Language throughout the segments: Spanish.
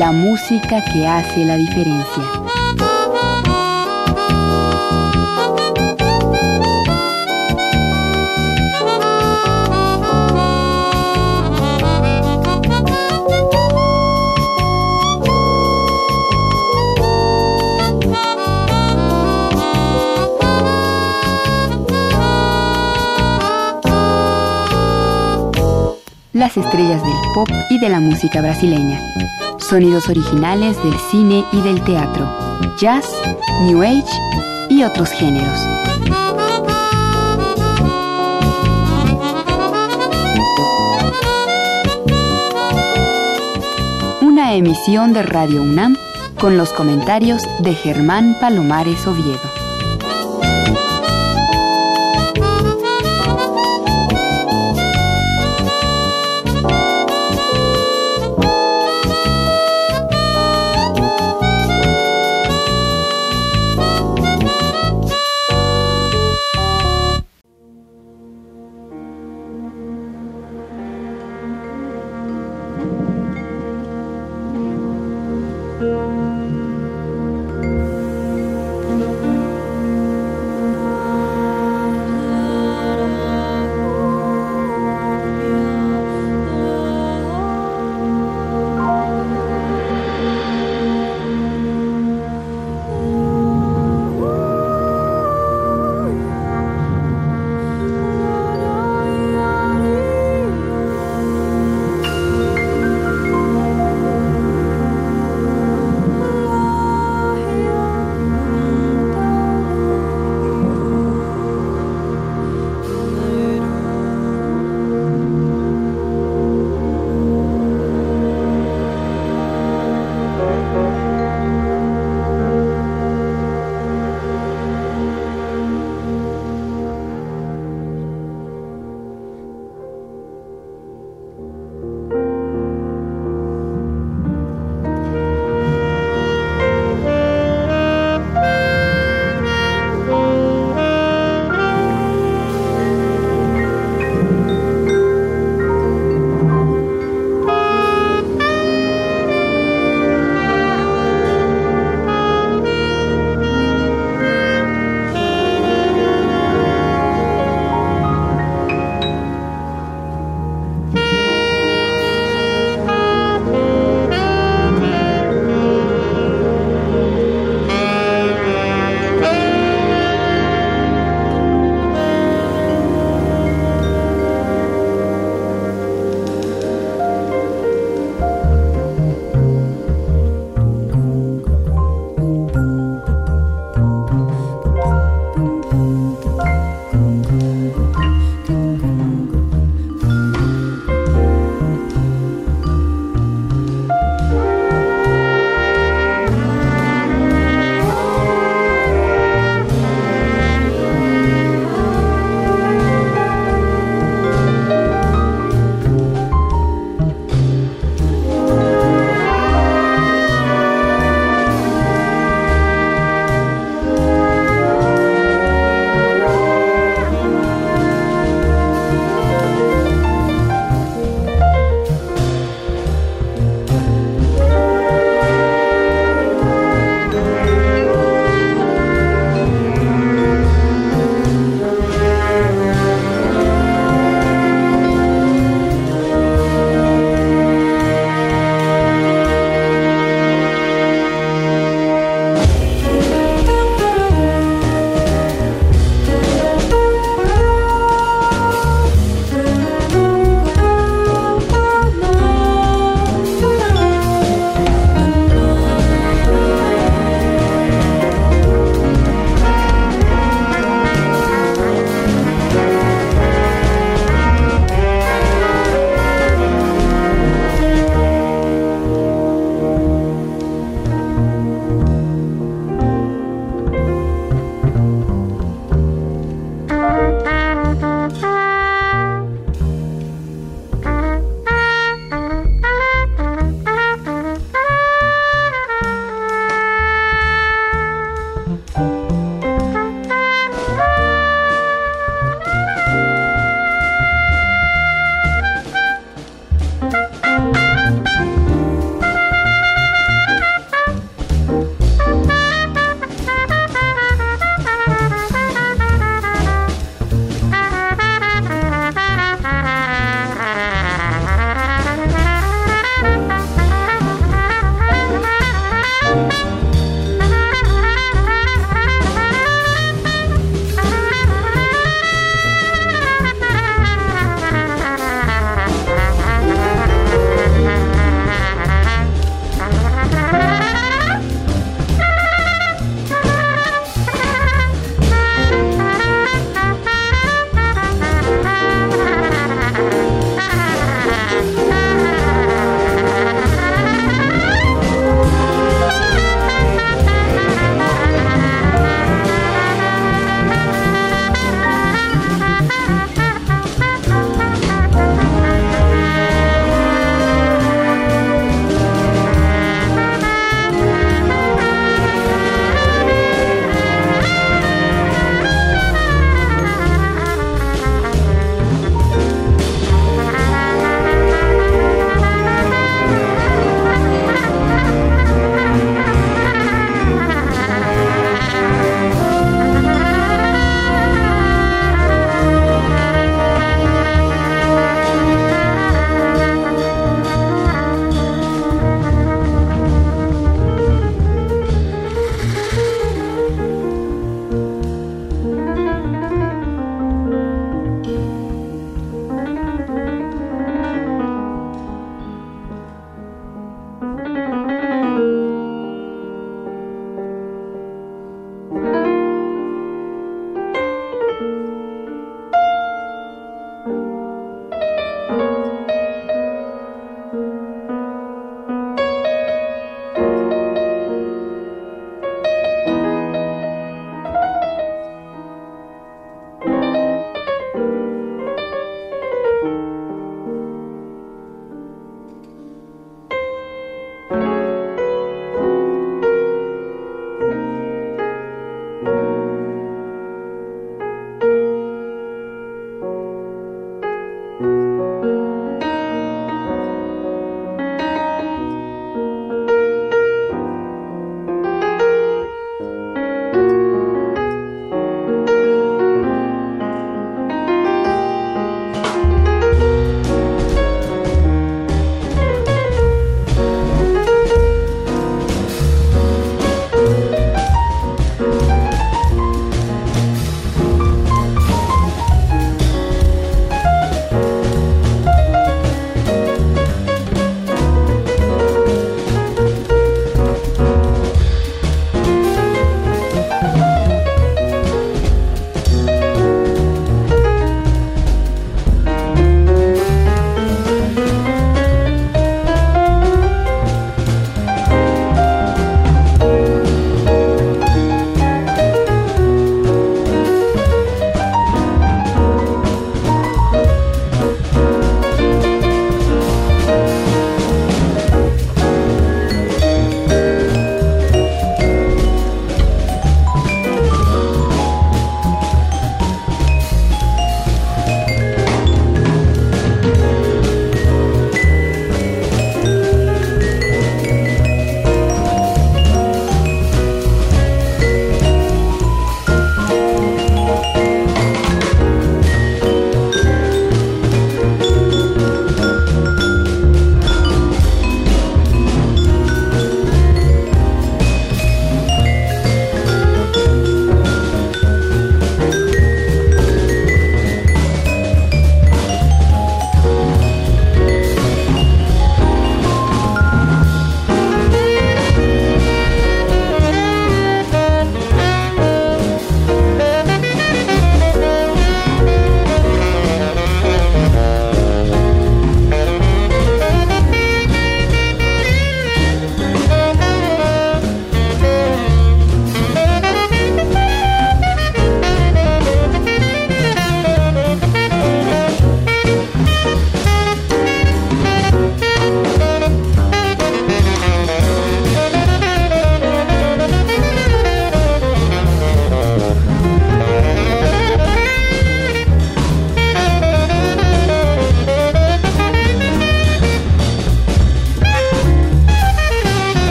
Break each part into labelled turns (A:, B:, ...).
A: la música que hace la diferencia. Las estrellas del pop y de la música brasileña. Sonidos originales del cine y del teatro. Jazz, New Age y otros géneros. Una emisión de Radio UNAM con los comentarios de Germán Palomares Oviedo.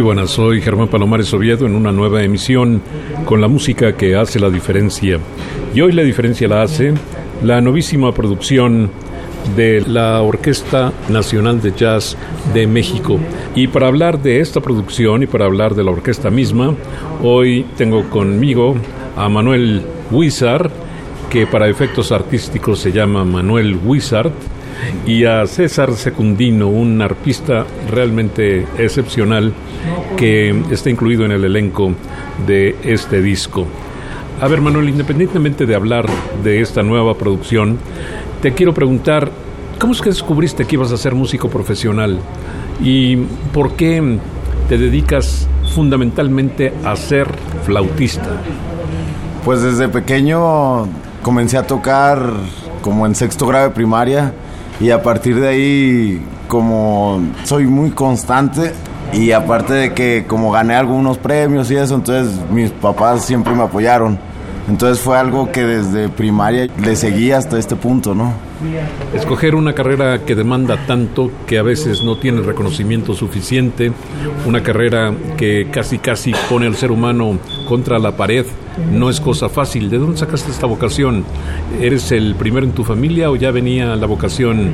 B: Muy buenas, soy Germán Palomares Oviedo en una nueva emisión con la música que hace la diferencia. Y hoy la diferencia la hace la novísima producción de la Orquesta Nacional de Jazz de México. Y para hablar de esta producción y para hablar de la orquesta misma, hoy tengo conmigo a Manuel Wizard, que para efectos artísticos se llama Manuel Wizard, y a César Secundino, un arpista realmente excepcional que está incluido en el elenco de este disco. A ver, Manuel, independientemente de hablar de esta nueva producción, te quiero preguntar, ¿cómo es que descubriste que ibas a ser músico profesional? ¿Y por qué te dedicas fundamentalmente a ser flautista?
C: Pues desde pequeño comencé a tocar como en sexto grado de primaria y a partir de ahí como soy muy constante y aparte de que como gané algunos premios y eso, entonces mis papás siempre me apoyaron. Entonces fue algo que desde primaria le seguí hasta este punto, ¿no?
B: Escoger una carrera que demanda tanto que a veces no tiene reconocimiento suficiente, una carrera que casi casi pone al ser humano contra la pared, no es cosa fácil. ¿De dónde sacaste esta vocación? ¿Eres el primero en tu familia o ya venía la vocación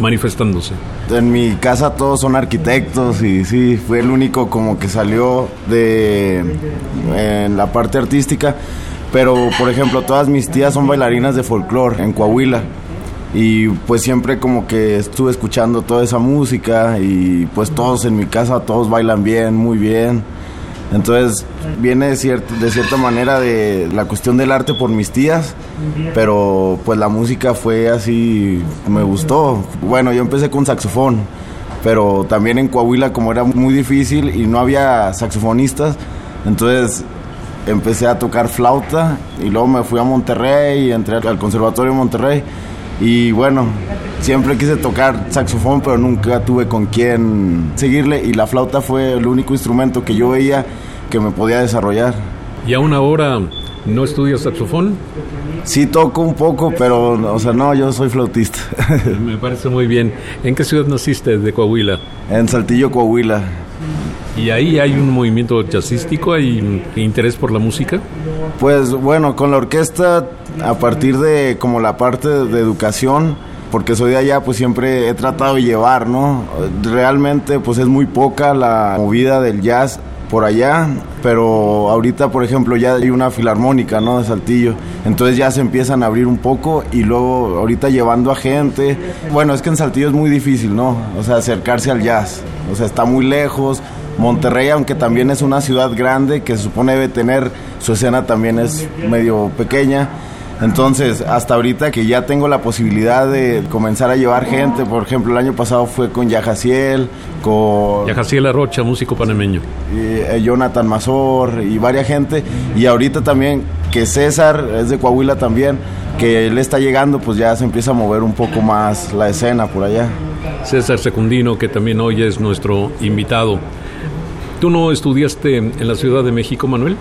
B: manifestándose?
C: En mi casa todos son arquitectos y sí, fue el único como que salió de en la parte artística. Pero, por ejemplo, todas mis tías son bailarinas de folclore en Coahuila y pues siempre como que estuve escuchando toda esa música y pues todos en mi casa todos bailan bien, muy bien. Entonces viene de, de cierta manera de la cuestión del arte por mis tías, pero pues la música fue así, me gustó. Bueno, yo empecé con saxofón, pero también en Coahuila como era muy difícil y no había saxofonistas, entonces empecé a tocar flauta y luego me fui a Monterrey y entré al Conservatorio de Monterrey y bueno, siempre quise tocar saxofón, pero nunca tuve con quién seguirle y la flauta fue el único instrumento que yo veía que me podía desarrollar.
B: ¿Y aún ahora no estudias saxofón?
C: Sí toco un poco, pero o sea, no, yo soy flautista.
B: me parece muy bien. ¿En qué ciudad naciste de Coahuila?
C: En Saltillo, Coahuila.
B: ¿Y ahí hay un movimiento jazzístico? ¿Hay interés por la música?
C: Pues bueno, con la orquesta, a partir de como la parte de educación, porque soy de allá, pues siempre he tratado de llevar, ¿no? Realmente, pues es muy poca la movida del jazz por allá, pero ahorita, por ejemplo, ya hay una filarmónica, ¿no? De Saltillo. Entonces ya se empiezan a abrir un poco y luego ahorita llevando a gente. Bueno, es que en Saltillo es muy difícil, ¿no? O sea, acercarse al jazz. O sea, está muy lejos. Monterrey, aunque también es una ciudad grande que se supone debe tener, su escena también es medio pequeña. Entonces, hasta ahorita que ya tengo la posibilidad de comenzar a llevar gente, por ejemplo, el año pasado fue con Yajaciel, con...
B: Yajaciel Arrocha, músico panameño.
C: Y, eh, Jonathan Mazor y varias gente. Y ahorita también que César es de Coahuila también, que él está llegando, pues ya se empieza a mover un poco más la escena por allá.
B: César Secundino, que también hoy es nuestro invitado. ¿Tú no estudiaste en la Ciudad de México, Manuel?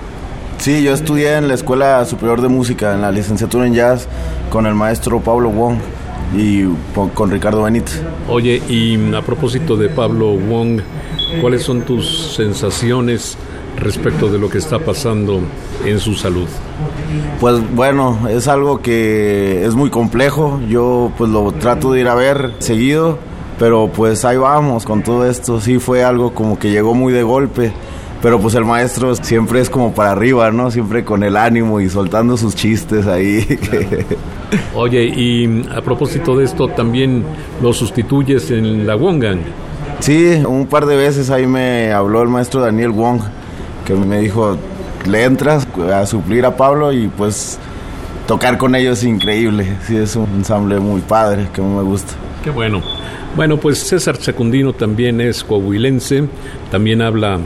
C: Sí, yo estudié en la Escuela Superior de Música, en la licenciatura en jazz, con el maestro Pablo Wong y con Ricardo Benítez.
B: Oye, y a propósito de Pablo Wong, ¿cuáles son tus sensaciones respecto de lo que está pasando en su salud?
C: Pues bueno, es algo que es muy complejo. Yo pues lo trato de ir a ver seguido pero pues ahí vamos con todo esto. Sí fue algo como que llegó muy de golpe. Pero pues el maestro siempre es como para arriba, ¿no? Siempre con el ánimo y soltando sus chistes ahí.
B: Oye, y a propósito de esto, ¿también lo sustituyes en la Wongang?
C: Sí, un par de veces ahí me habló el maestro Daniel Wong, que me dijo, le entras a suplir a Pablo y pues tocar con ellos es increíble. Sí, es un ensamble muy padre, que me gusta.
B: Qué bueno. Bueno, pues César Secundino también es coahuilense, también habla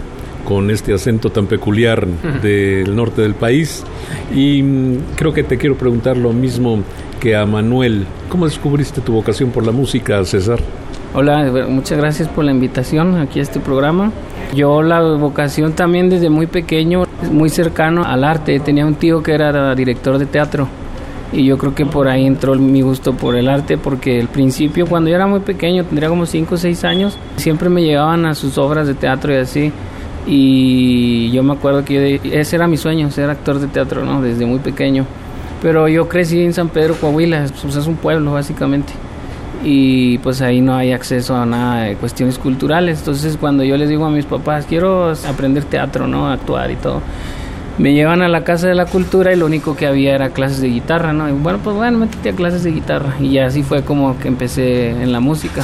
B: con este acento tan peculiar del norte del país y mm, creo que te quiero preguntar lo mismo que a Manuel. ¿Cómo descubriste tu vocación por la música, César?
D: Hola, muchas gracias por la invitación aquí a este programa. Yo la vocación también desde muy pequeño, muy cercano al arte. Tenía un tío que era director de teatro y yo creo que por ahí entró mi gusto por el arte porque al principio cuando yo era muy pequeño, tendría como 5 o 6 años, siempre me llegaban a sus obras de teatro y así Y yo me acuerdo que ese era mi sueño, ser actor de teatro, ¿no? Desde muy pequeño. Pero yo crecí en San Pedro, Coahuila, pues es un pueblo básicamente. Y pues ahí no hay acceso a nada de cuestiones culturales. Entonces cuando yo les digo a mis papás, quiero aprender teatro, ¿no? Actuar y todo. Me llevan a la Casa de la Cultura y lo único que había era clases de guitarra, ¿no? Bueno, pues bueno, métete a clases de guitarra. Y así fue como que empecé en la música.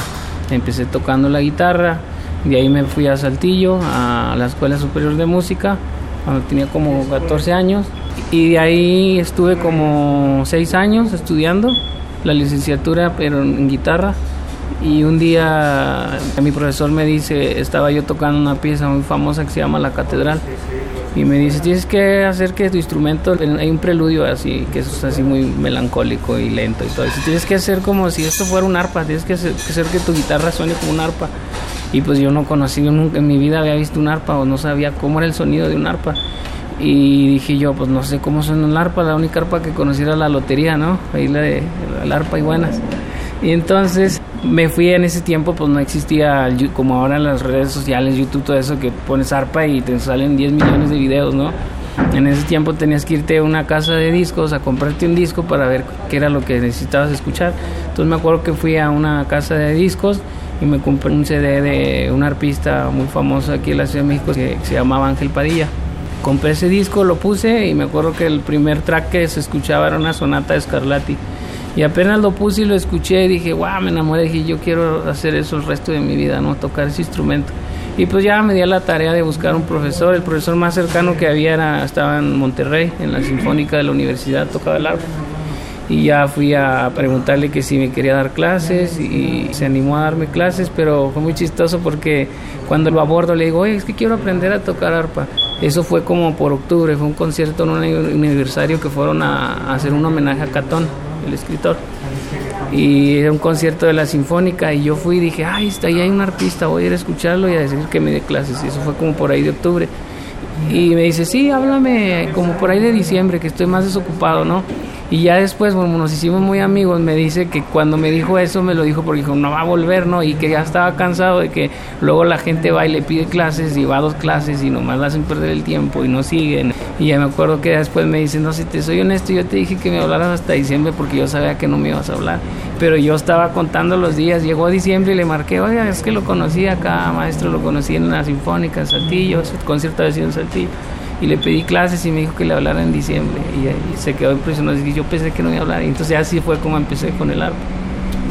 D: Empecé tocando la guitarra, de ahí me fui a Saltillo, a la Escuela Superior de Música, cuando tenía como 14 años. Y de ahí estuve como 6 años estudiando la licenciatura, pero en guitarra. Y un día mi profesor me dice, estaba yo tocando una pieza muy famosa que se llama La Catedral. Y me dice, tienes que hacer que tu instrumento, hay un preludio así, que es así muy melancólico y lento y todo eso. Tienes que hacer como si esto fuera un arpa, tienes que hacer, hacer que tu guitarra suene como un arpa. Y pues yo no conocí, yo nunca en mi vida había visto un arpa o no sabía cómo era el sonido de un arpa. Y dije yo, pues no sé cómo suena un arpa, la única arpa que conocí era la lotería, ¿no? Ahí la de la arpa y buenas. Y entonces me fui en ese tiempo, pues no existía como ahora en las redes sociales, YouTube, todo eso, que pones arpa y te salen 10 millones de videos, ¿no? En ese tiempo tenías que irte a una casa de discos a comprarte un disco para ver qué era lo que necesitabas escuchar. Entonces me acuerdo que fui a una casa de discos y me compré un CD de un arpista muy famoso aquí en la Ciudad de México que se llamaba Ángel Padilla. Compré ese disco, lo puse y me acuerdo que el primer track que se escuchaba era una sonata de Scarlatti. Y apenas lo puse y lo escuché y dije, wow, me enamoré, dije, yo quiero hacer eso el resto de mi vida, ¿no? Tocar ese instrumento. Y pues ya me di a la tarea de buscar un profesor. El profesor más cercano que había era, estaba en Monterrey, en la Sinfónica de la Universidad, tocaba el arpa y ya fui a preguntarle que si me quería dar clases y se animó a darme clases, pero fue muy chistoso porque cuando lo abordo le digo, oye, es que quiero aprender a tocar arpa. Eso fue como por octubre, fue un concierto en un aniversario que fueron a, hacer un homenaje a Catón, el escritor. Y era un concierto de la Sinfónica y yo fui y dije, ay, está ahí hay un artista, voy a ir a escucharlo y a decir que me dé clases. Y eso fue como por ahí de octubre. Y me dice, sí, háblame como por ahí de diciembre, que estoy más desocupado, ¿no? Y ya después, bueno, nos hicimos muy amigos, me dice que cuando me dijo eso, me lo dijo porque dijo, no va a volver, ¿no? Y que ya estaba cansado de que luego la gente va y le pide clases y va a dos clases y nomás la hacen perder el tiempo y no siguen. Y ya me acuerdo que después me dice, no, si te soy honesto, yo te dije que me hablaras hasta diciembre porque yo sabía que no me ibas a hablar. Pero yo estaba contando los días, llegó diciembre y le marqué, oiga, es que lo conocí acá, maestro, lo conocí en la Sinfónica, en Saltillo, concierto de Saltillo y le pedí clases y me dijo que le hablara en diciembre y, se quedó impresionado y yo pensé que no iba a hablar y entonces así fue como empecé con el arpa.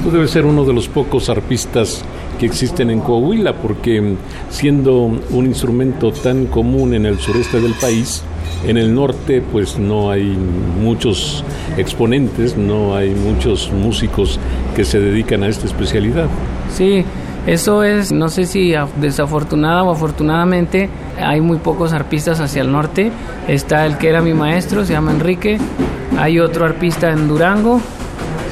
B: Tú debes ser uno de los pocos arpistas que existen en Coahuila porque siendo un instrumento tan común en el sureste del país, en el norte pues no hay muchos exponentes, no hay muchos músicos que se dedican a esta especialidad.
D: Sí, eso es, no sé si desafortunada o afortunadamente, hay muy pocos arpistas hacia el norte. Está el que era mi maestro, se llama Enrique. Hay otro arpista en Durango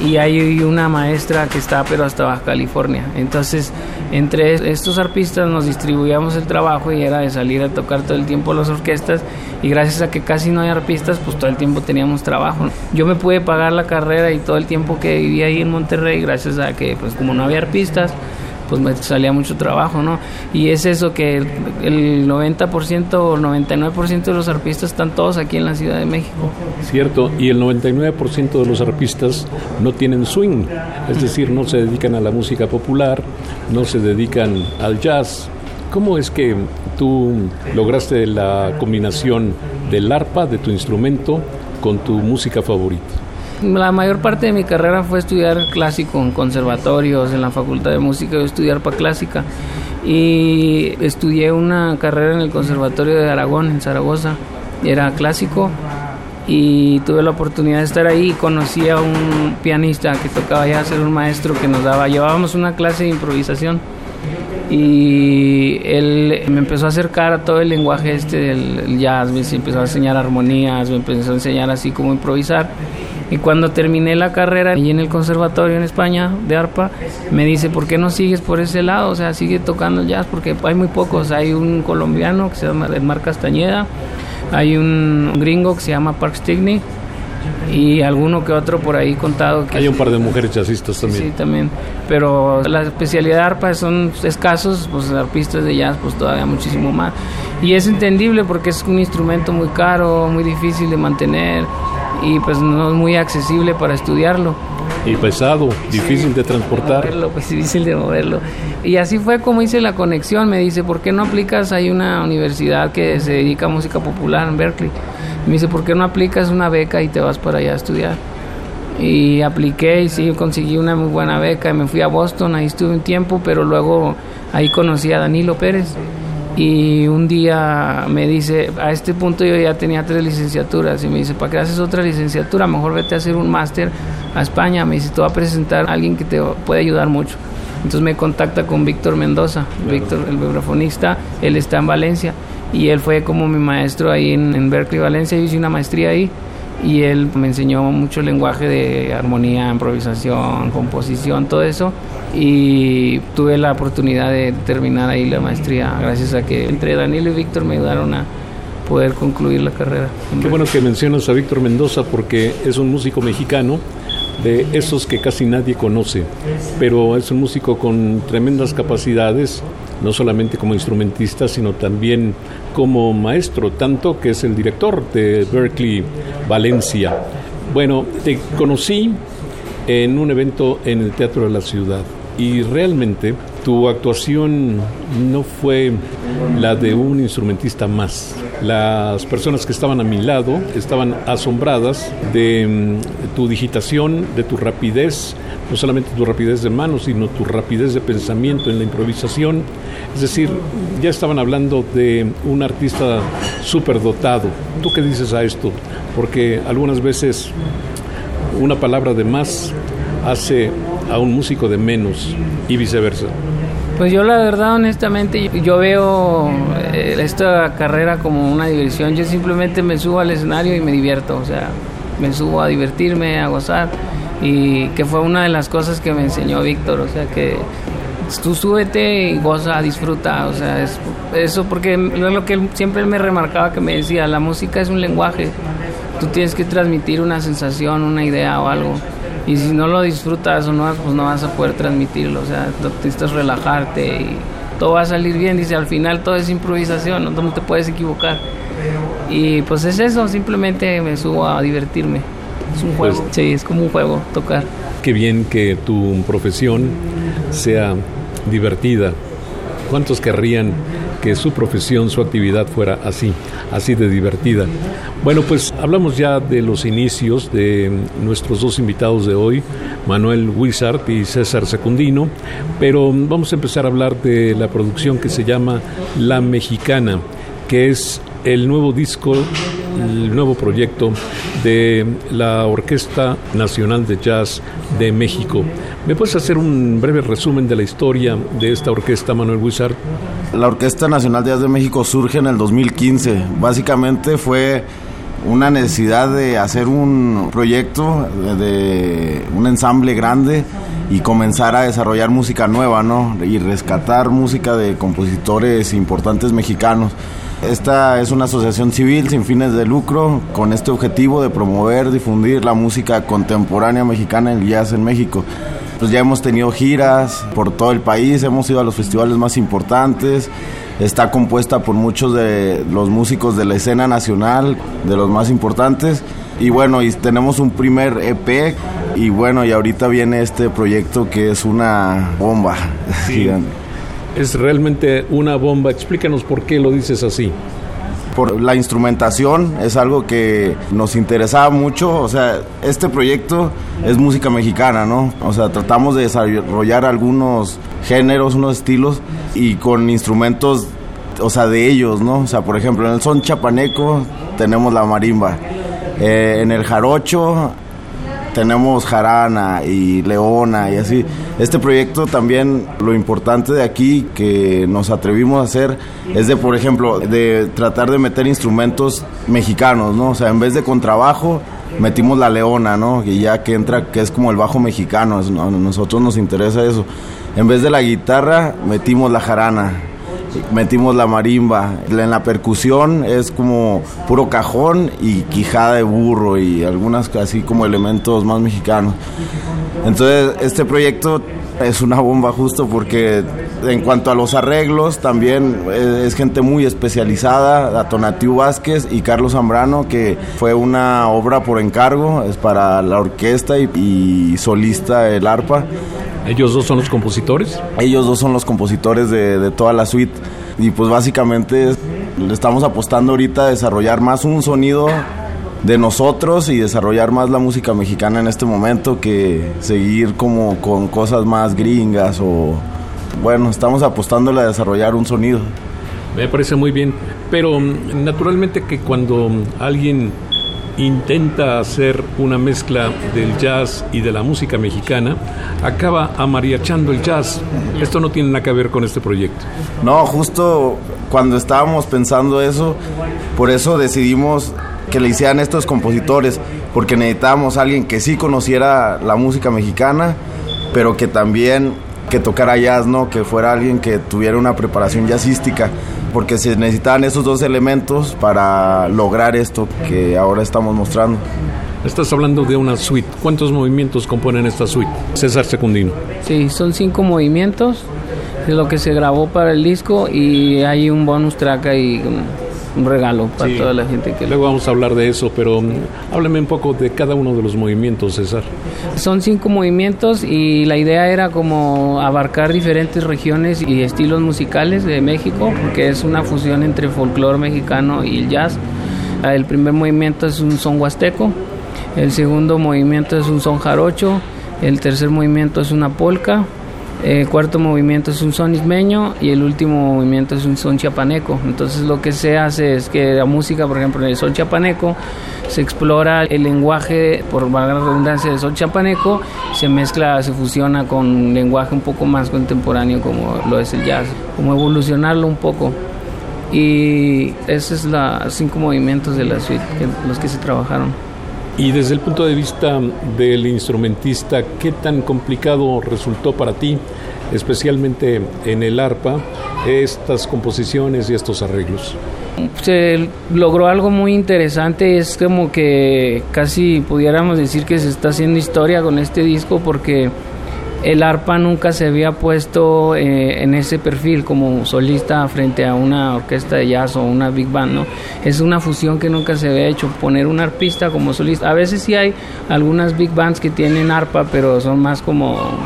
D: y hay una maestra que está pero hasta Baja California. Entonces, entre estos arpistas nos distribuíamos el trabajo y era de salir a tocar todo el tiempo las orquestas y gracias a que casi no hay arpistas, pues todo el tiempo teníamos trabajo. Yo me pude pagar la carrera y todo el tiempo que viví ahí en Monterrey gracias a que pues como no había arpistas, pues me salía mucho trabajo, ¿no? Y es eso que el, 90% o 99% de los arpistas están todos aquí en la Ciudad de México.
B: Cierto, y el 99% de los arpistas no tienen swing, es decir, no se dedican a la música popular, no se dedican al jazz. ¿Cómo es que tú lograste la combinación del arpa, de tu instrumento, con tu música favorita?
D: La mayor parte de mi carrera fue estudiar clásico en conservatorios, en la Facultad de Música, yo estudié arpa clásica. Y estudié una carrera en el Conservatorio de Aragón, en Zaragoza, era clásico y tuve la oportunidad de estar ahí. Y conocí a un pianista que tocaba ya ser un maestro que nos daba, llevábamos una clase de improvisación y él me empezó a acercar a todo el lenguaje este del jazz, me empezó a enseñar armonías, me empezó a enseñar así como improvisar y cuando terminé la carrera y en el conservatorio en España de arpa, me dice, ¿por qué no sigues por ese lado? O sea, sigue tocando jazz porque hay muy pocos. Hay un colombiano que se llama Edmar Castañeda, hay un gringo que se llama Park Stigney y alguno que otro por ahí contado. Que
B: Hay un par de mujeres jazzistas también.
D: Sí, también. Pero la especialidad de arpa son escasos, pues arpistas de jazz pues todavía muchísimo más. Y es entendible porque es un instrumento muy caro, muy difícil de mantener y pues no es muy accesible para estudiarlo.
B: Y pesado, difícil de transportar.
D: moverlo, pues difícil de moverlo. Y así fue como hice la conexión. Me dice, ¿por qué no aplicas? Hay una universidad que se dedica a música popular en Berkeley. Me dice, ¿por qué no aplicas una beca y te vas para allá a estudiar? Y apliqué y sí, conseguí una muy buena beca y me fui a Boston, ahí estuve un tiempo, pero luego ahí conocí a Danilo Pérez. Y un día me dice, a este punto yo ya tenía tres licenciaturas y me dice, ¿para qué haces otra licenciatura? Mejor vete a hacer un máster a España. Me dice, te voy a presentar a alguien que te puede ayudar mucho. Entonces me contacta con Víctor Mendoza, Víctor, el vibrafonista, él está en Valencia y él fue como mi maestro ahí en, en Berkeley, Valencia, yo hice una maestría ahí y él me enseñó mucho el lenguaje de armonía, improvisación, composición, todo eso y tuve la oportunidad de terminar ahí la maestría gracias a que entre Daniel y Víctor me ayudaron a poder concluir la carrera.
B: Qué bueno que mencionas a Víctor Mendoza porque es un músico mexicano de esos que casi nadie conoce, pero es un músico con tremendas capacidades, no solamente como instrumentista, sino también como maestro, tanto que es el director de Berkeley Valencia. Bueno, te conocí en un evento en el Teatro de la Ciudad y realmente tu actuación no fue la de un instrumentista más. Las personas que estaban a mi lado estaban asombradas de mm, tu digitación, de tu rapidez, no solamente tu rapidez de manos, sino tu rapidez de pensamiento en la improvisación. Es decir, ya estaban hablando de un artista superdotado. ¿Tú qué dices a esto? Porque algunas veces una palabra de más hace a un músico de menos y viceversa.
D: Pues yo la verdad, honestamente, yo veo eh, esta carrera como una diversión. Yo simplemente me subo al escenario y me divierto, o sea, me subo a divertirme, a gozar. Y que fue una de las cosas que me enseñó Víctor, o sea, que tú súbete y goza, disfruta, o sea, es, eso porque es lo que él, siempre me remarcaba que me decía, la música es un lenguaje, tú tienes que transmitir una sensación, una idea o algo y si no lo disfrutas o no, pues no vas a poder transmitirlo, o sea, necesitas relajarte y todo va a salir bien, dice, al final todo es improvisación, no, no te puedes equivocar. Y pues es eso, simplemente me subo a divertirme. Es un juego,
B: Pues-
D: sí, es como un juego, tocar.
B: Qué bien que tu profesión sea divertida. ¿Cuántos querrían que su profesión, su actividad fuera así, así de divertida? Bueno, pues hablamos ya de los inicios de nuestros dos invitados de hoy, Manuel Wizard y César Secundino, pero vamos a empezar a hablar de la producción que se llama La Mexicana, que es el nuevo disco, el nuevo proyecto de la Orquesta Nacional de Jazz de México. ¿Me puedes hacer un breve resumen de la historia de esta orquesta, Manuel Wizard?
C: La Orquesta Nacional de Jazz de México surge en el 2015. Básicamente fue una necesidad de hacer un proyecto, de, de un ensamble grande y comenzar a desarrollar música nueva, ¿no? Y rescatar música de compositores importantes mexicanos. Esta es una asociación civil sin fines de lucro con este objetivo de promover, difundir la música contemporánea mexicana en el jazz en México. Pues ya hemos tenido giras por todo el país, hemos ido a los festivales más importantes. Está compuesta por muchos de los músicos de la escena nacional, de los más importantes. Y bueno, y tenemos un primer EP y bueno, y ahorita viene este proyecto que es una bomba gigante.
B: Es realmente una bomba. Explícanos por qué lo dices así.
C: Por la instrumentación es algo que nos interesaba mucho, o sea, este proyecto es música mexicana, ¿no? O sea, tratamos de desarrollar algunos géneros, unos estilos y con instrumentos, o sea, de ellos, ¿no? O sea, por ejemplo, en el son chapaneco tenemos la marimba, Eh, en el jarocho tenemos jarana y leona y así. Este proyecto también lo importante de aquí que nos atrevimos a hacer es de, por ejemplo, de tratar de meter instrumentos mexicanos, ¿no? O sea, en vez de contrabajo metimos la leona, ¿no? Y ya que entra, que es como el bajo mexicano, a nosotros nos interesa eso. En vez de la guitarra metimos la jarana. Metimos la marimba. En la percusión es como puro cajón y quijada de burro y algunas así como elementos más mexicanos. Entonces este proyecto es una bomba justo porque en cuanto a los arreglos también es gente muy especializada, Tonatiu Vázquez y Carlos Zambrano, que fue una obra por encargo, es para la orquesta y, solista el arpa.
B: ¿Ellos dos son los compositores?
C: Ellos dos son los compositores de, de toda la suite y pues básicamente le estamos apostando ahorita a desarrollar más un sonido de nosotros y desarrollar más la música mexicana en este momento que seguir como con cosas más gringas o bueno, estamos apostándole a desarrollar un sonido.
B: Me parece muy bien, pero mm, naturalmente que cuando alguien intenta hacer una mezcla del jazz y de la música mexicana, acaba amariachando el jazz. Esto no tiene nada que ver con este proyecto.
C: No, justo cuando estábamos pensando eso, por eso decidimos que le hicieran estos compositores, porque necesitábamos alguien que sí conociera la música mexicana, pero que también que tocara jazz, ¿no? Que fuera alguien que tuviera una preparación jazzística, porque se necesitaban esos dos elementos para lograr esto que ahora estamos mostrando.
B: Estás hablando de una suite. ¿Cuántos movimientos componen esta suite? César Secundino.
D: Sí, son cinco movimientos de lo que se grabó para el disco y hay un bonus track ahí un regalo para toda la gente que...
B: Luego vamos a hablar de eso, pero mm, háblame un poco de cada uno de los movimientos, César.
D: Son cinco movimientos y la idea era como abarcar diferentes regiones y estilos musicales de México, porque es una fusión entre folclore mexicano y el jazz. El primer movimiento es un son huasteco, el segundo movimiento es un son jarocho, el tercer movimiento es una polca, el cuarto movimiento es un son ismeño y el último movimiento es un son chiapaneco. Entonces lo que se hace es que la música, por ejemplo, en el son chiapaneco, se explora el lenguaje, por valga la redundancia, del son chiapaneco, se mezcla, se fusiona con un lenguaje un poco más contemporáneo como lo es el jazz, como evolucionarlo un poco. Y esos son los cinco movimientos de la suite, los que se trabajaron.
B: Y desde el punto de vista del instrumentista, ¿qué tan complicado resultó para ti, especialmente en el arpa, estas composiciones y estos arreglos?
D: Se logró algo muy interesante, es como que casi pudiéramos decir que se está haciendo historia con este disco porque el arpa nunca se había puesto eh, en ese perfil como solista frente a una orquesta de jazz o una big band, ¿no? Es una fusión que nunca se había hecho, poner un arpista como solista. A veces sí hay algunas big bands que tienen arpa, pero son más como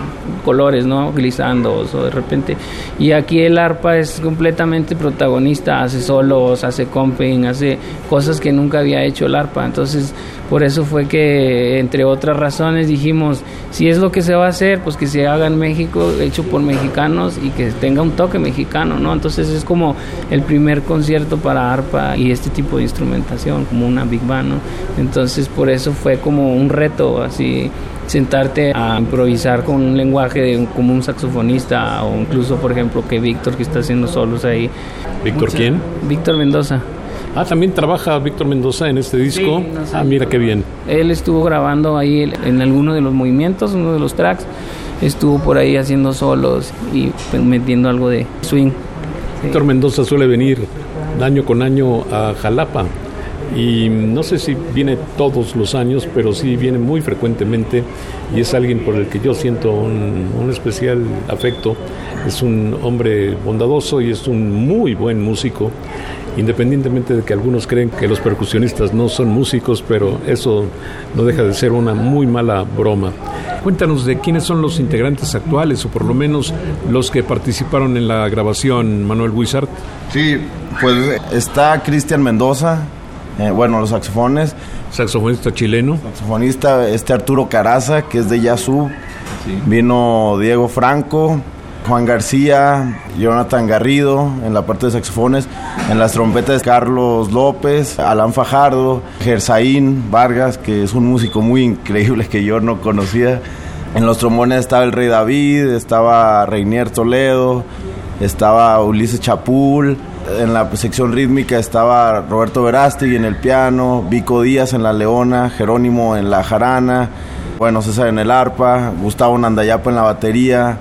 D: colores, ¿no? Glissando o de repente. Y aquí el arpa es completamente protagonista, hace solos, hace comping, hace cosas que nunca había hecho el arpa. Entonces, por eso fue que, entre otras razones, dijimos, si es lo que se va a hacer, pues que se haga en México, hecho por mexicanos y que tenga un toque mexicano, ¿no? Entonces es como el primer concierto para arpa y este tipo de instrumentación, como una big band, ¿no? Entonces por eso fue como un reto, así sentarte a improvisar con un lenguaje de, como un saxofonista o incluso por ejemplo que Víctor que está haciendo solos ahí.
B: ¿Víctor quién?
D: Víctor Mendoza.
B: Ah, también trabaja Víctor Mendoza en este disco. ah, mira qué bien.
D: Él estuvo grabando ahí en alguno de los movimientos, uno de los tracks. Estuvo por ahí haciendo solos y pues, metiendo algo de swing.
B: Víctor Mendoza suele venir año con año a Jalapa y no sé si viene todos los años, pero sí viene muy frecuentemente y es alguien por el que yo siento un, un, especial afecto. Es un hombre bondadoso y es un muy buen músico independientemente de que algunos creen que los percusionistas no son músicos, pero eso no deja de ser una muy mala broma. Cuéntanos de quiénes son los integrantes actuales, o por lo menos los que participaron en la grabación, Manuel Wizard.
C: Sí, pues está Cristian Mendoza, eh, bueno, los saxofones.
B: Saxofonista chileno.
C: Saxofonista, este Arturo Caraza, que es de Yazú. Vino Diego Franco, Juan García, Jonathan Garrido en la parte de saxofones, en las trompetas Carlos López, Alan Fajardo, Gersaín Vargas, que es un músico muy increíble que yo no conocía. En los trombones estaba el Rey David, estaba Reinier Toledo, estaba Ulises Chapul, en la sección rítmica estaba Roberto Verástegui en el piano, Vico Díaz en la leona, Jerónimo en la jarana, bueno, César en el arpa, Gustavo Nandayapa en la batería,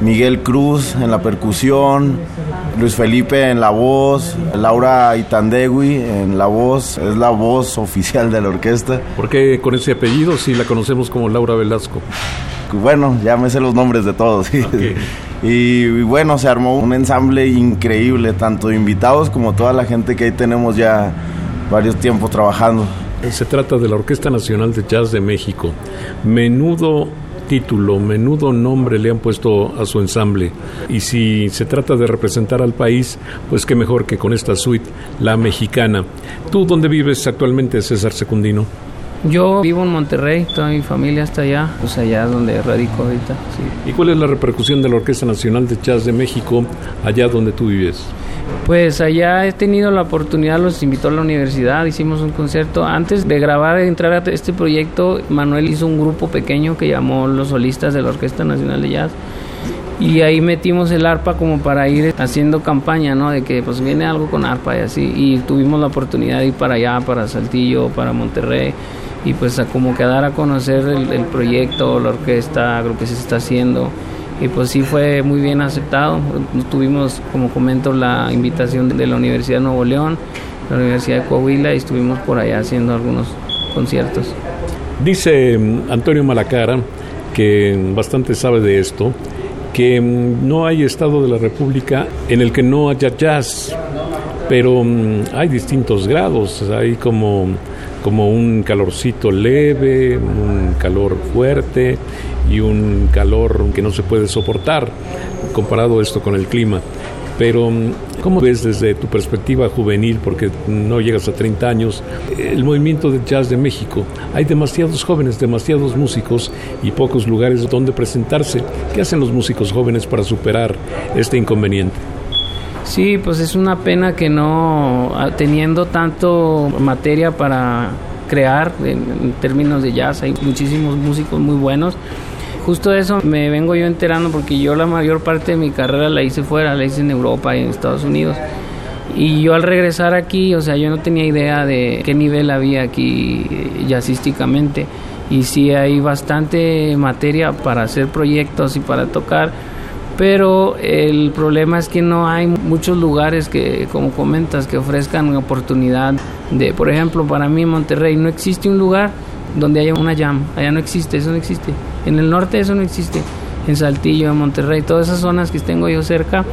C: Miguel Cruz en la percusión, Luis Felipe en la voz, Laura Itandegui en la voz, es la voz oficial de la orquesta.
B: ¿Por qué con ese apellido si la conocemos como Laura Velasco?
C: Bueno, ya me sé los nombres de todos. Y, bueno, se armó un ensamble increíble, tanto invitados como toda la gente que ahí tenemos ya varios tiempos trabajando.
B: Se trata de la Orquesta Nacional de Jazz de México. Menudo título, menudo nombre le han puesto a su ensamble. Y si se trata de representar al país, pues qué mejor que con esta suite, la mexicana. ¿Tú dónde vives actualmente, César Secundino?
D: Yo vivo en Monterrey, toda mi familia está allá, pues allá es donde radico ahorita.
B: ¿Y cuál es la repercusión de la Orquesta Nacional de Jazz de México allá donde tú vives?
D: Pues allá he tenido la oportunidad, los invitó a la universidad, hicimos un concierto. Antes de grabar, entrar a este proyecto, Manuel hizo un grupo pequeño que llamó Los Solistas de la Orquesta Nacional de Jazz. Y ahí metimos el arpa como para ir haciendo campaña, ¿no? De que pues viene algo con arpa y así. Y tuvimos la oportunidad de ir para allá, para Saltillo, para Monterrey y pues a como que a a conocer el, el, proyecto, la orquesta, lo que se está haciendo y pues sí fue muy bien aceptado. Tuvimos, como comento, la invitación de la Universidad de Nuevo León, la Universidad de Coahuila y estuvimos por allá haciendo algunos conciertos.
B: Dice mm, Antonio Malacara, que bastante sabe de esto, que mm, no hay estado de la República en el que no haya jazz, pero mm, hay distintos grados, hay como como un calorcito leve, un calor fuerte y un calor que no se puede soportar, comparado esto con el clima. Pero, ¿cómo ves desde tu perspectiva juvenil, porque no llegas a 30 años, el movimiento de jazz de México? Hay demasiados jóvenes, demasiados músicos y pocos lugares donde presentarse. ¿Qué hacen los músicos jóvenes para superar este inconveniente?
D: Sí, pues es una pena que no, teniendo tanto materia para crear en, términos de jazz, hay muchísimos músicos muy buenos. Justo eso me vengo yo enterando porque yo la mayor parte de mi carrera la hice fuera, la hice en Europa y en Estados Unidos. Y yo al regresar aquí, o sea, yo no tenía idea de qué nivel había aquí jazzísticamente. Y sí hay bastante materia para hacer proyectos y para tocar pero el problema es que no hay muchos lugares que, como comentas, que ofrezcan oportunidad de, por ejemplo, para mí en Monterrey no existe un lugar donde haya una jam, allá no existe, eso no existe. En el norte eso no existe, en Saltillo, en Monterrey, todas esas zonas que tengo yo cerca,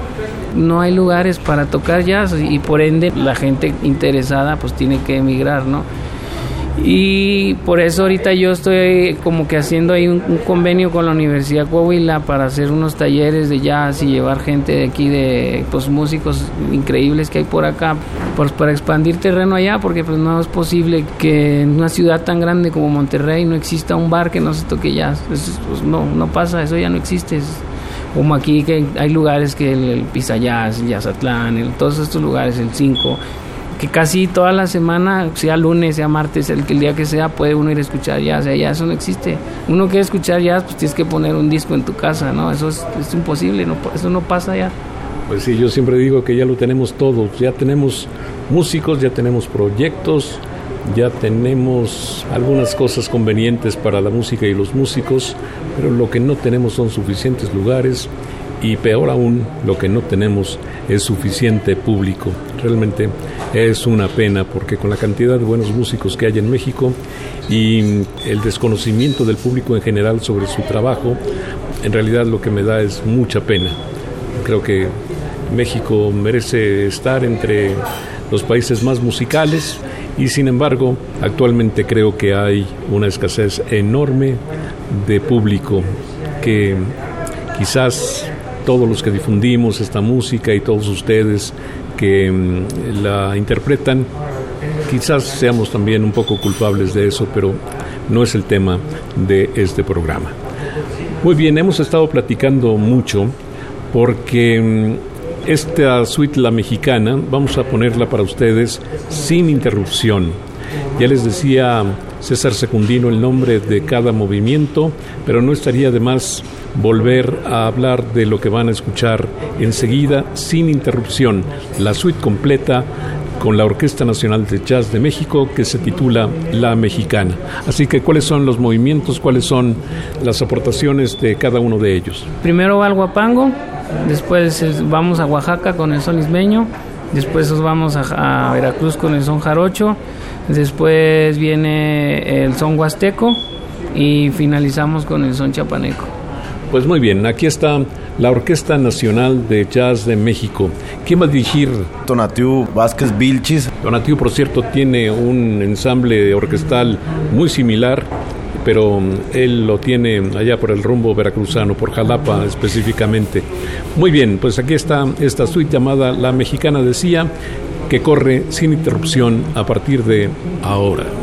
D: no hay lugares para tocar jazz y por ende la gente interesada pues tiene que emigrar, ¿no? Y por eso ahorita yo estoy como que haciendo ahí un, convenio con la Universidad Coahuila para hacer unos talleres de jazz y llevar gente de aquí, de pues músicos increíbles que hay por acá, pues para expandir terreno allá, porque pues no es posible que en una ciudad tan grande como Monterrey no exista un bar que no se toque jazz. pues no, no pasa, eso ya no existe. como aquí que hay lugares que el, el Pizza Jazz, el Jazzatlán, todos estos lugares, el 5 que casi toda la semana, sea lunes, sea martes, el, día que sea, puede uno ir a escuchar jazz. O sea, ya eso no existe. Uno quiere escuchar jazz, pues tienes que poner un disco en tu casa, ¿no? Eso es, es imposible, no, eso no pasa ya.
B: Pues sí, yo siempre digo que ya lo tenemos todo. Ya tenemos músicos, ya tenemos proyectos, ya tenemos algunas cosas convenientes para la música y los músicos, pero lo que no tenemos son suficientes lugares y peor aún, lo que no tenemos es suficiente público. Realmente es una pena porque con la cantidad de buenos músicos que hay en México y el desconocimiento del público en general sobre su trabajo, en realidad lo que me da es mucha pena. Creo que México merece estar entre los países más musicales y sin embargo actualmente creo que hay una escasez enorme de público que quizás todos los que difundimos esta música y todos ustedes que mm, la interpretan, quizás seamos también un poco culpables de eso, pero no es el tema de este programa. Muy bien, hemos estado platicando mucho porque mm, esta suite La Mexicana vamos a ponerla para ustedes sin interrupción. Ya les decía César Secundino el nombre de cada movimiento, pero no estaría de más volver a hablar de lo que van a escuchar enseguida sin interrupción, la suite completa con la Orquesta Nacional de Jazz de México que se titula La Mexicana. Así que, ¿cuáles son los movimientos, cuáles son las aportaciones de cada uno de ellos?
D: Primero va el guapango, después vamos a Oaxaca con el son ismeño, después vamos a Veracruz con el son jarocho, después viene el son huasteco y finalizamos con el son chapaneco.
B: Pues muy bien, aquí está la Orquesta Nacional de Jazz de México. ¿Quién va a dirigir?
C: Tonatiu Vázquez Vilchis.
B: Tonatiu, por cierto, tiene un ensamble orquestal muy similar, pero él lo tiene allá por el rumbo veracruzano, por Jalapa específicamente. Muy bien, pues aquí está esta suite llamada La Mexicana Decía, que corre sin interrupción a partir de ahora.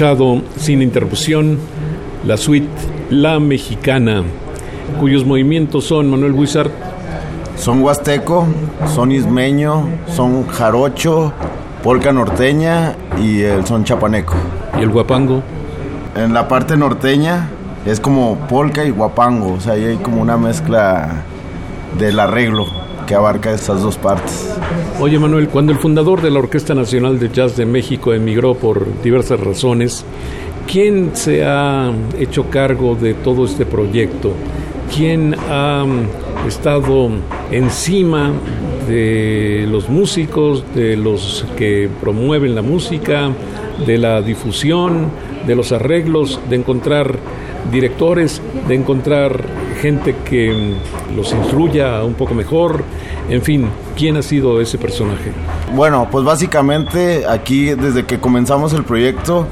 B: escuchado sin interrupción la suite La Mexicana, cuyos movimientos son Manuel Buizar.
C: Son huasteco, son ismeño, son jarocho, polca norteña y el son chapaneco.
B: ¿Y el guapango?
C: En la parte norteña es como polca y guapango, o sea, ahí hay como una mezcla del arreglo que abarca estas dos partes.
B: Oye Manuel, cuando el fundador de la Orquesta Nacional de Jazz de México emigró por diversas razones, ¿quién se ha hecho cargo de todo este proyecto? ¿Quién ha estado encima de los músicos, de los que promueven la música, de la difusión, de los arreglos, de encontrar directores, de encontrar gente que los instruya un poco mejor, en fin, ¿quién ha sido ese personaje?
C: Bueno, pues básicamente aquí desde que comenzamos el proyecto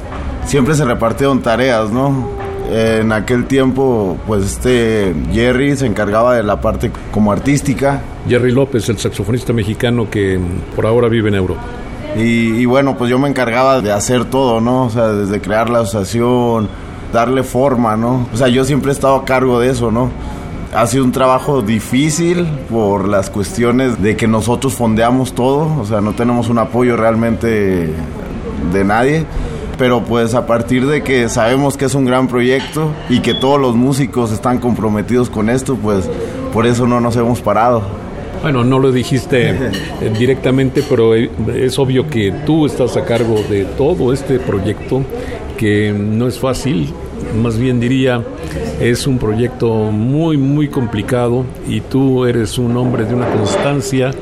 C: siempre se repartieron tareas, ¿no? En aquel tiempo, pues este Jerry se encargaba de la parte como artística.
B: Jerry López, el saxofonista mexicano que por ahora vive en Europa.
C: Y, y, bueno, pues yo me encargaba de hacer todo, ¿no? O sea, desde crear la asociación, darle forma, ¿no? O sea, yo siempre he estado a cargo de eso, ¿no? Ha sido un trabajo difícil por las cuestiones de que nosotros fondeamos todo, o sea, no tenemos un apoyo realmente de nadie pero pues a partir de que sabemos que es un gran proyecto y que todos los músicos están comprometidos con esto, pues por eso no nos hemos parado.
B: Bueno, no lo dijiste eh, directamente, pero es obvio que tú estás a cargo de todo este proyecto, que no es fácil, más bien diría, es un proyecto muy, muy complicado y tú eres un hombre de una constancia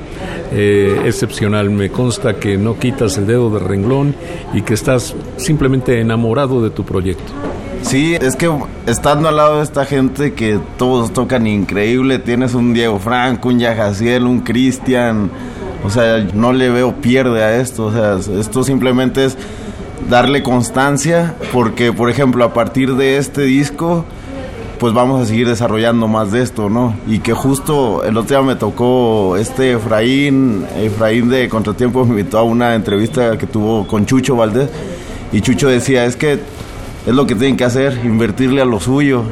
B: eh, excepcional. Me consta que no quitas el dedo de renglón y que estás simplemente enamorado de tu proyecto.
C: Sí, es que estando al lado de esta gente que todos tocan increíble, tienes un Diego Franco, un Yajaciel, un Cristian, o sea, no le veo pierde a esto, o sea, esto simplemente es darle constancia, porque por ejemplo a partir de este disco pues vamos a seguir desarrollando más de esto, ¿no? Y que justo el otro día me tocó este Efraín, Efraín de Contratiempo me invitó a una entrevista que tuvo con Chucho Valdés y Chucho decía, es que es lo que tienen que hacer, invertirle a lo suyo.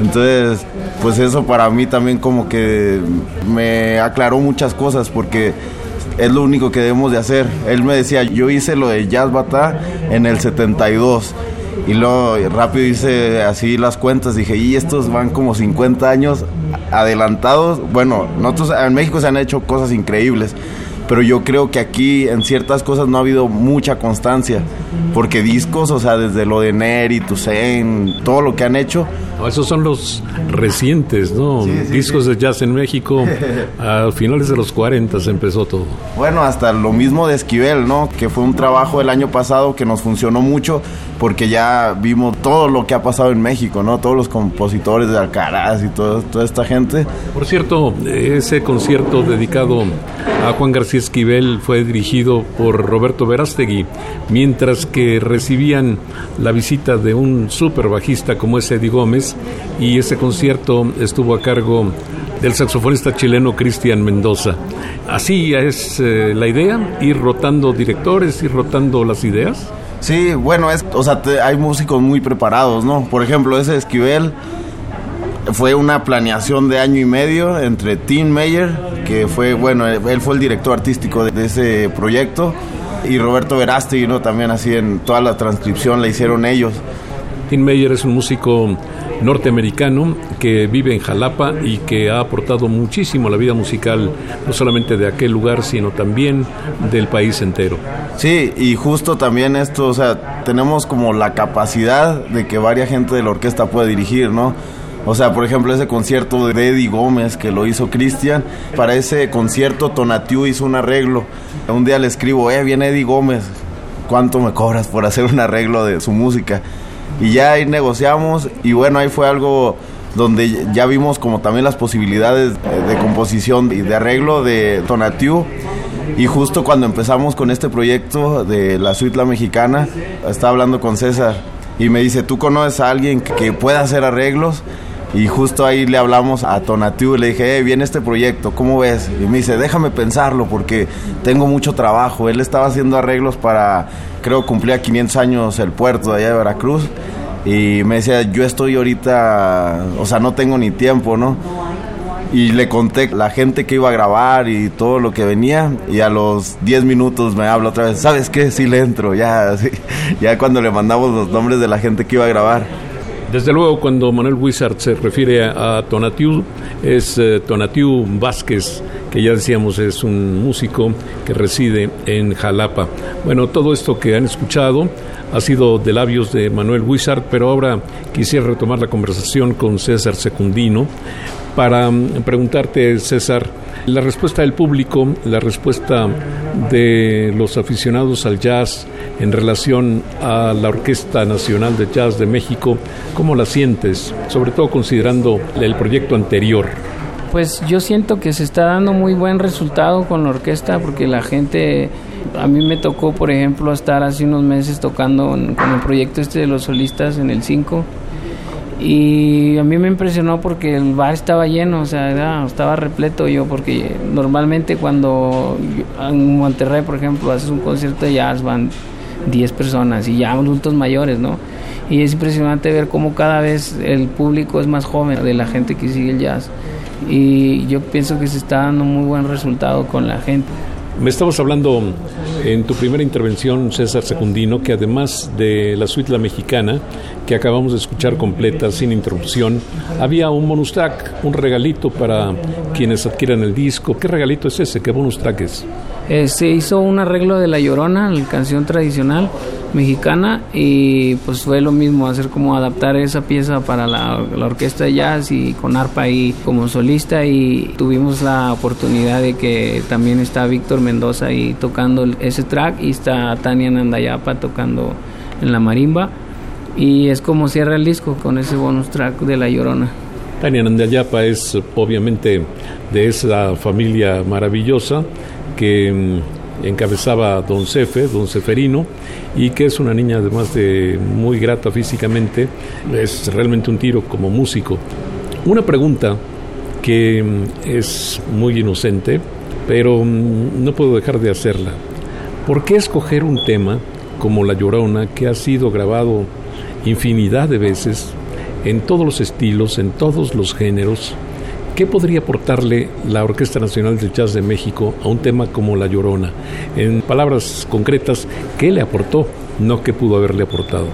C: Entonces, pues eso para mí también como que me aclaró muchas cosas porque es lo único que debemos de hacer. Él me decía, yo hice lo de Jazz Bata en el 72 y luego rápido hice así las cuentas, dije, y estos van como 50 años adelantados. Bueno, nosotros en México se han hecho cosas increíbles, pero yo creo que aquí en ciertas cosas no ha habido mucha constancia, porque discos, o sea, desde lo de Neri, Tusen, todo lo que han hecho,
B: esos son los recientes, ¿no? Discos de jazz en México. a finales de los 40 se empezó todo.
C: Bueno, hasta lo mismo de Esquivel, ¿no? Que fue un trabajo el año pasado que nos funcionó mucho porque ya vimos todo lo que ha pasado en México, ¿no? Todos los compositores de Alcaraz y todo, toda esta gente.
B: Por cierto, ese concierto dedicado a Juan García Esquivel fue dirigido por Roberto Verástegui, mientras que recibían la visita de un super bajista como es Eddie Gómez, y ese concierto estuvo a cargo del saxofonista chileno Cristian Mendoza. Así es eh, la idea, ir rotando directores, ir rotando las ideas.
C: Sí, bueno, es, o sea, hay músicos muy preparados, ¿no? Por ejemplo, ese Esquivel fue una planeación de año y medio entre Tim Meyer, que fue, bueno, él fue el director artístico de, ese proyecto, y Roberto Verástegui, ¿no? También así en toda la transcripción la hicieron ellos.
B: Tim Meyer es un músico norteamericano que vive en Jalapa y que ha aportado muchísimo a la vida musical, no solamente de aquel lugar, sino también del país entero.
C: Sí, y justo también esto, o sea, tenemos como la capacidad de que varias gente de la orquesta pueda dirigir, ¿no? O sea, por ejemplo, ese concierto de Eddie Gómez que lo hizo Cristian, para ese concierto Tonatiu hizo un arreglo. Un día le escribo, eh, viene Eddie Gómez, ¿cuánto me cobras por hacer un arreglo de su música? Y ya ahí negociamos y bueno, ahí fue algo donde ya vimos como también las posibilidades de composición y de arreglo de Tonatiu. Y justo cuando empezamos con este proyecto de la suite La Mexicana, estaba hablando con César y me dice, ¿tú conoces a alguien que pueda hacer arreglos? Y justo ahí le hablamos a Tonatiu y le dije, eh, viene este proyecto, ¿cómo ves? Y me dice, déjame pensarlo porque tengo mucho trabajo. Él estaba haciendo arreglos para, creo, cumplía 500 años el puerto de allá de Veracruz. Y me decía, yo estoy ahorita, o sea, no tengo ni tiempo, ¿no? Y le conté la gente que iba a grabar y todo lo que venía. Y a los 10 minutos me habla otra vez, ¿sabes qué? Sí le entro, ya, ya cuando le mandamos los nombres de la gente que iba a grabar.
B: Desde luego, cuando Manuel Wizard se refiere a Tonatiu, es eh, Tonatiu Vázquez, que ya decíamos es un músico que reside en Jalapa. Bueno, todo esto que han escuchado ha sido de labios de Manuel Wizard, pero ahora quisiera retomar la conversación con César Secundino para mm, preguntarte, César, la respuesta del público, la respuesta de los aficionados al jazz en relación a la Orquesta Nacional de Jazz de México, ¿cómo la sientes? Sobre todo considerando el proyecto anterior.
D: Pues yo siento que se está dando muy buen resultado con la orquesta porque la gente, a mí me tocó por ejemplo estar hace unos meses tocando con el proyecto este de los solistas en el 5 y a mí me impresionó porque el bar estaba lleno, o sea, estaba repleto yo, porque normalmente cuando en Monterrey, por ejemplo, haces un concierto de jazz, van 10 personas y ya adultos mayores, ¿no? Y es impresionante ver cómo cada vez el público es más joven de la gente que sigue el jazz. Y yo pienso que se está dando muy buen resultado con la gente.
B: Me estabas hablando en tu primera intervención, César Secundino, que además de la suite La Mexicana, que acabamos de escuchar completa, sin interrupción, había un bonus track, un regalito para quienes adquieran el disco. ¿Qué regalito es ese? ¿Qué bonus track es?
D: Eh, se hizo un arreglo de La Llorona, la canción tradicional mexicana, y pues fue lo mismo, hacer como adaptar esa pieza para la, orquesta de jazz y con arpa ahí como solista, y tuvimos la oportunidad de que también está Víctor Mendoza ahí tocando ese track, y está Tania Nandayapa tocando en la marimba, y es como cierra el disco con ese bonus track de La Llorona.
B: Tania Nandayapa es obviamente de esa familia maravillosa que mm, encabezaba don Cefe, don Ceferino, y que es una niña además de muy grata físicamente, es realmente un tiro como músico. Una pregunta que mm, es muy inocente, pero mm, no puedo dejar de hacerla. ¿Por qué escoger un tema como La Llorona, que ha sido grabado infinidad de veces, en todos los estilos, en todos los géneros, ¿Qué podría aportarle la Orquesta Nacional de Jazz de México a un tema como La Llorona? En palabras concretas, ¿qué le aportó? No qué pudo haberle aportado.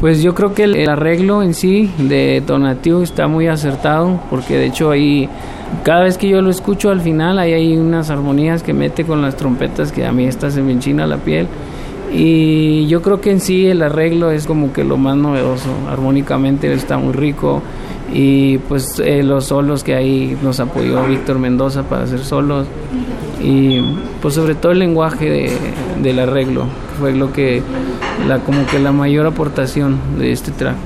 D: Pues yo creo que el, arreglo en sí de Tonatiuh está muy acertado, porque de hecho ahí, cada vez que yo lo escucho al final, ahí hay unas armonías que mete con las trompetas que a mí esta se me enchina la piel. Y yo creo que en sí el arreglo es como que lo más novedoso. Armónicamente está muy rico y pues eh, los solos que ahí nos apoyó Víctor Mendoza para hacer solos y pues sobre todo el lenguaje de, del arreglo fue lo que la como que la mayor aportación de este track.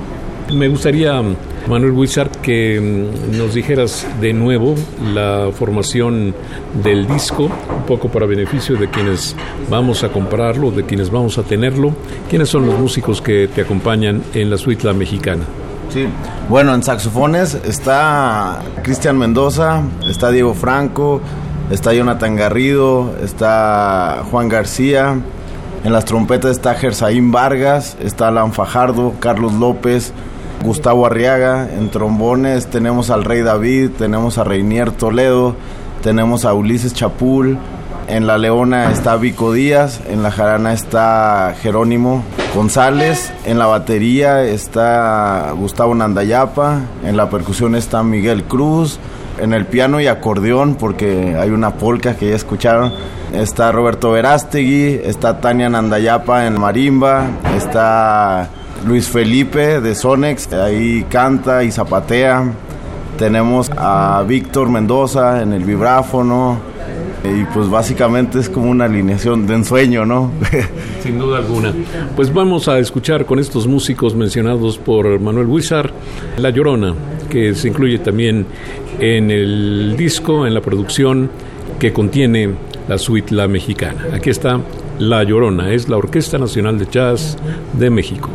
B: Me gustaría Manuel Wizard que mm, nos dijeras de nuevo la formación del disco, un poco para beneficio de quienes vamos a comprarlo, de quienes vamos a tenerlo. ¿Quiénes son los músicos que te acompañan en la suite La Mexicana?
C: Sí. Bueno, en saxofones está Cristian Mendoza, está Diego Franco, está Jonathan Garrido, está Juan García. En las trompetas está Gersaín Vargas, está Alan Fajardo, Carlos López, Gustavo Arriaga. En trombones tenemos al Rey David, tenemos a Reinier Toledo, tenemos a Ulises Chapul. En la leona está Vico Díaz, en la jarana está Jerónimo González, en la batería está Gustavo Nandayapa, en la percusión está Miguel Cruz, en el piano y acordeón, porque hay una polca que ya escucharon, está Roberto Verástegui, está Tania Nandayapa en marimba, está Luis Felipe de Sonex, ahí canta y zapatea. Tenemos a Víctor Mendoza en el vibráfono, y pues básicamente es como una alineación de ensueño, ¿no?
B: Sin duda alguna. Pues vamos a escuchar con estos músicos mencionados por Manuel Huizar, La Llorona, que se incluye también en el disco, en la producción que contiene la suite La Mexicana. Aquí está La Llorona, es la Orquesta Nacional de Jazz de México.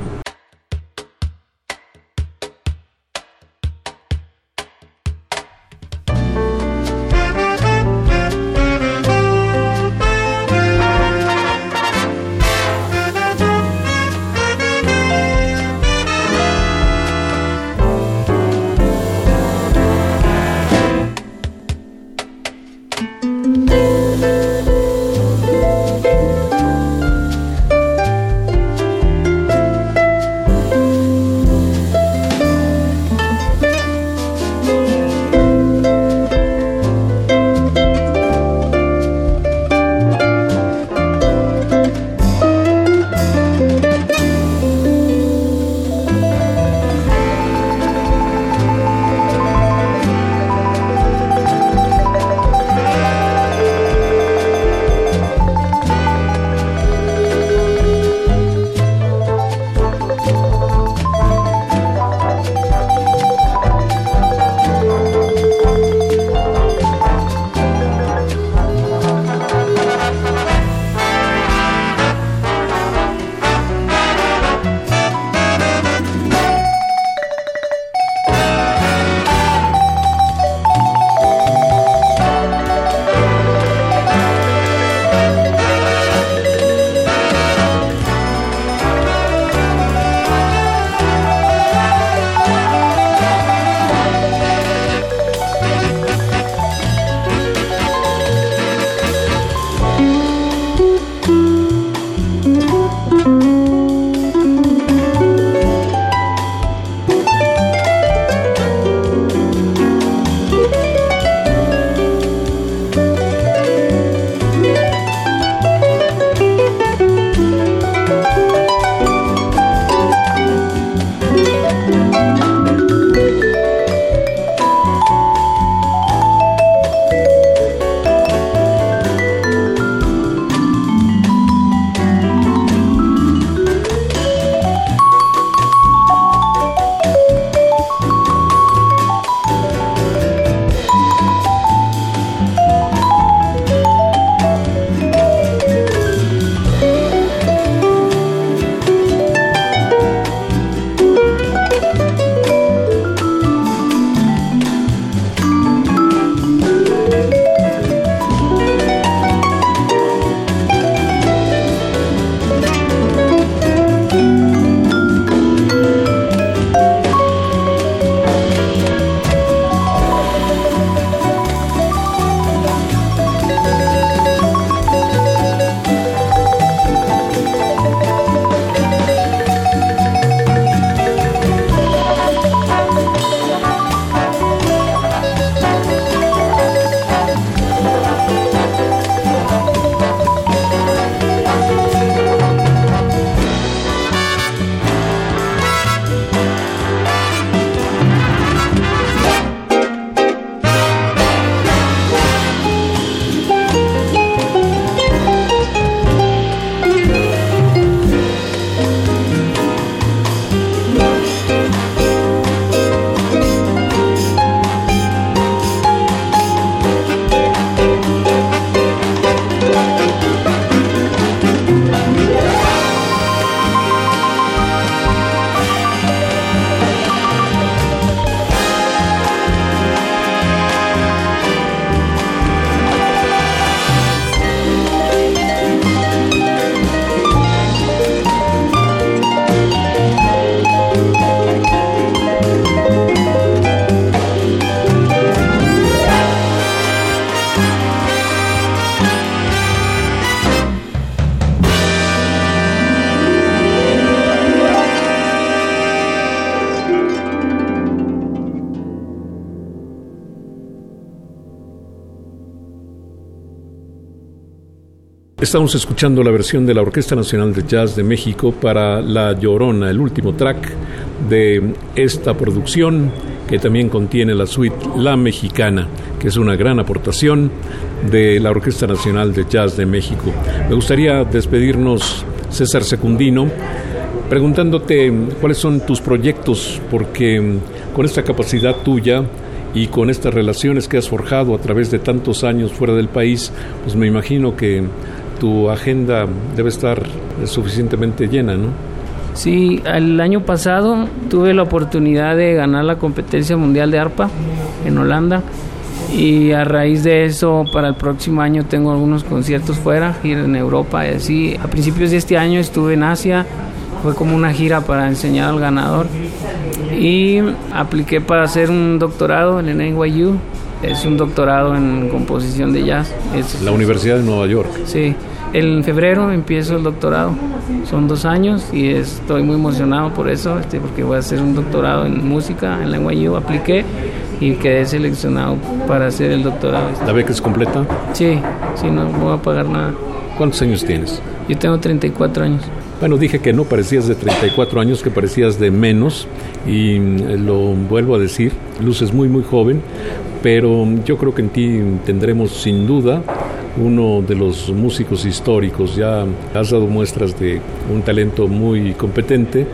B: Estamos escuchando la versión de la Orquesta Nacional de Jazz de México para La Llorona, el último track de esta producción que también contiene la suite La Mexicana, que es una gran aportación de la Orquesta Nacional de Jazz de México. Me gustaría despedirnos, César Secundino, preguntándote cuáles son tus proyectos, porque con esta capacidad tuya y con estas relaciones que has forjado a través de tantos años fuera del país, pues me imagino que tu agenda debe estar suficientemente llena, ¿no?
D: Sí, el año pasado tuve la oportunidad de ganar la competencia mundial de arpa en Holanda y a raíz de eso para el próximo año tengo algunos conciertos fuera, ir en Europa y así. A principios de este año estuve en Asia, fue como una gira para enseñar al ganador y apliqué para hacer un doctorado en NYU. Es un doctorado en composición de jazz. Es,
B: la Universidad de Nueva York.
D: Sí, en febrero empiezo el doctorado. Son dos años y estoy muy emocionado por eso, este, porque voy a hacer un doctorado en música en la NYU. Apliqué y quedé seleccionado para hacer el doctorado.
B: ¿La beca es completa?
D: Sí, sí, no voy a pagar nada.
B: ¿Cuántos años tienes?
D: Yo tengo 34 años.
B: Bueno, dije que no parecías de 34 años, que parecías de menos, y mm, lo vuelvo a decir, luces muy, muy joven, pero yo creo que en ti tendremos sin duda uno de los músicos históricos, ya has dado muestras de un talento muy competente,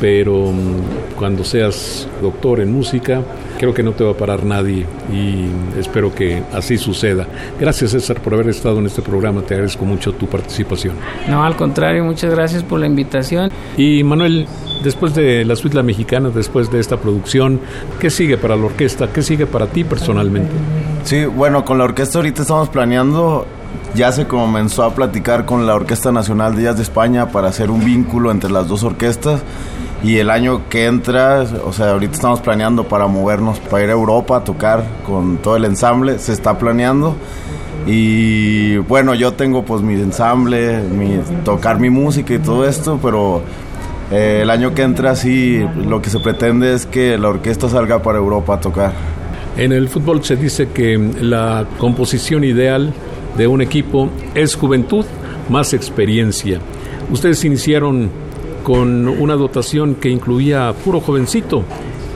B: pero mm, cuando seas doctor en música, creo que no te va a parar nadie y espero que así suceda. Gracias César por haber estado en este programa, te agradezco mucho tu participación.
D: No, al contrario, muchas gracias por la invitación.
B: Y Manuel, después de la suite La Mexicana, después de esta producción, ¿qué sigue para la orquesta? ¿Qué sigue para ti personalmente?
C: Sí, bueno, con la orquesta ahorita estamos planeando ya se comenzó a platicar con la Orquesta Nacional de Jazz de España para hacer un vínculo entre las dos orquestas y el año que entra, o sea, ahorita estamos planeando para movernos, para ir a Europa a tocar con todo el ensamble, se está planeando. Y bueno, yo tengo pues mi ensamble, mi, tocar mi música y todo esto, pero eh, el año que entra sí, lo que se pretende es que la orquesta salga para Europa a tocar.
B: En el fútbol se dice que la composición ideal de un equipo es juventud más experiencia. Ustedes iniciaron con una dotación que incluía puro jovencito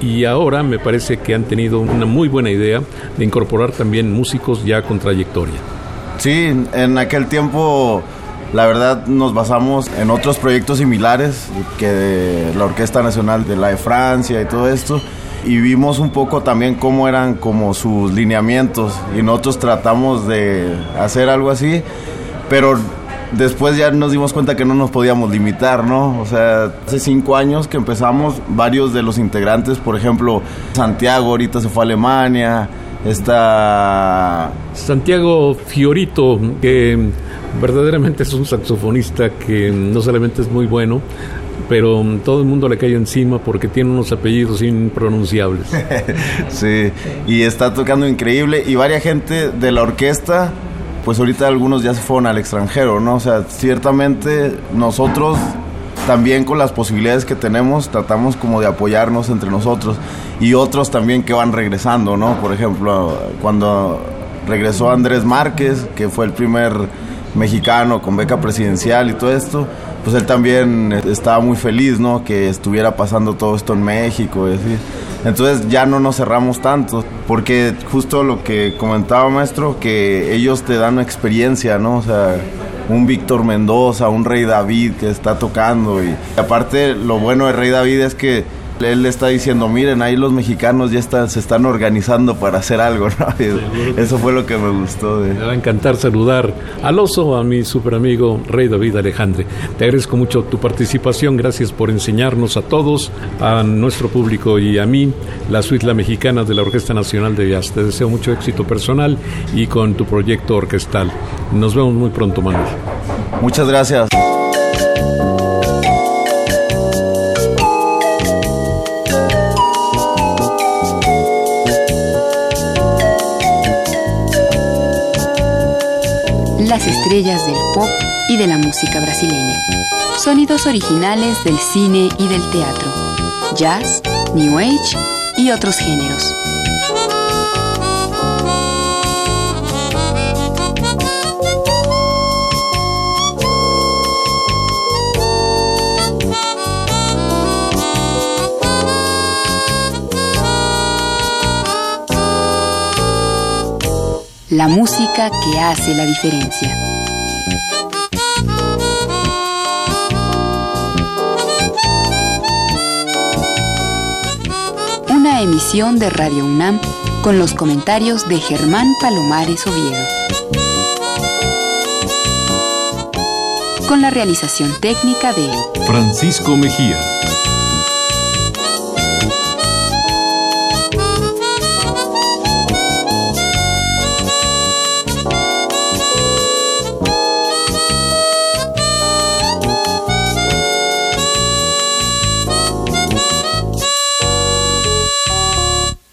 B: y ahora me parece que han tenido una muy buena idea de incorporar también músicos ya con trayectoria.
C: Sí, en aquel tiempo la verdad nos basamos en otros proyectos similares que la Orquesta Nacional de la de Francia y todo esto y vimos un poco también cómo eran como sus lineamientos y nosotros tratamos de hacer algo así, pero después ya nos dimos cuenta que no nos podíamos limitar, ¿no? O sea, hace cinco años que empezamos, varios de los integrantes, por ejemplo, Santiago ahorita se fue a Alemania, está...
B: Santiago Fiorito, que verdaderamente es un saxofonista que no solamente es muy bueno, pero todo el mundo le cae encima porque tiene unos apellidos impronunciables.
C: sí, y está tocando increíble y varias gente de la orquesta pues ahorita algunos ya se fueron al extranjero, ¿no? O sea, ciertamente nosotros también con las posibilidades que tenemos tratamos como de apoyarnos entre nosotros y otros también que van regresando, ¿no? Por ejemplo, cuando regresó Andrés Márquez, que fue el primer mexicano con beca presidencial y todo esto, pues él también estaba muy feliz, ¿no? Que estuviera pasando todo esto en México. Entonces ya no nos cerramos tanto, porque justo lo que comentaba maestro, que ellos te dan experiencia, ¿no? O sea, un Víctor Mendoza, un Rey David que está tocando. Y aparte, lo bueno de Rey David es que él le está diciendo, miren, ahí los mexicanos ya están, se están organizando para hacer algo, ¿no? Eso fue lo que me gustó.
B: Me va a encantar saludar al oso, a mi super amigo Rey David Alejandre. Te agradezco mucho tu participación, gracias por enseñarnos a todos, a nuestro público y a mí, la suite La Mexicana de la Orquesta Nacional de Jazz. Te deseo mucho éxito personal y con tu proyecto orquestal. Nos vemos muy pronto, Manuel.
C: Muchas gracias.
A: estrellas del pop y de la música brasileña. Sonidos originales del cine y del teatro, jazz, new age y otros géneros. la música que hace la diferencia. Una emisión de Radio UNAM con los comentarios de Germán Palomares Oviedo. Con la realización técnica de
E: Francisco Mejía.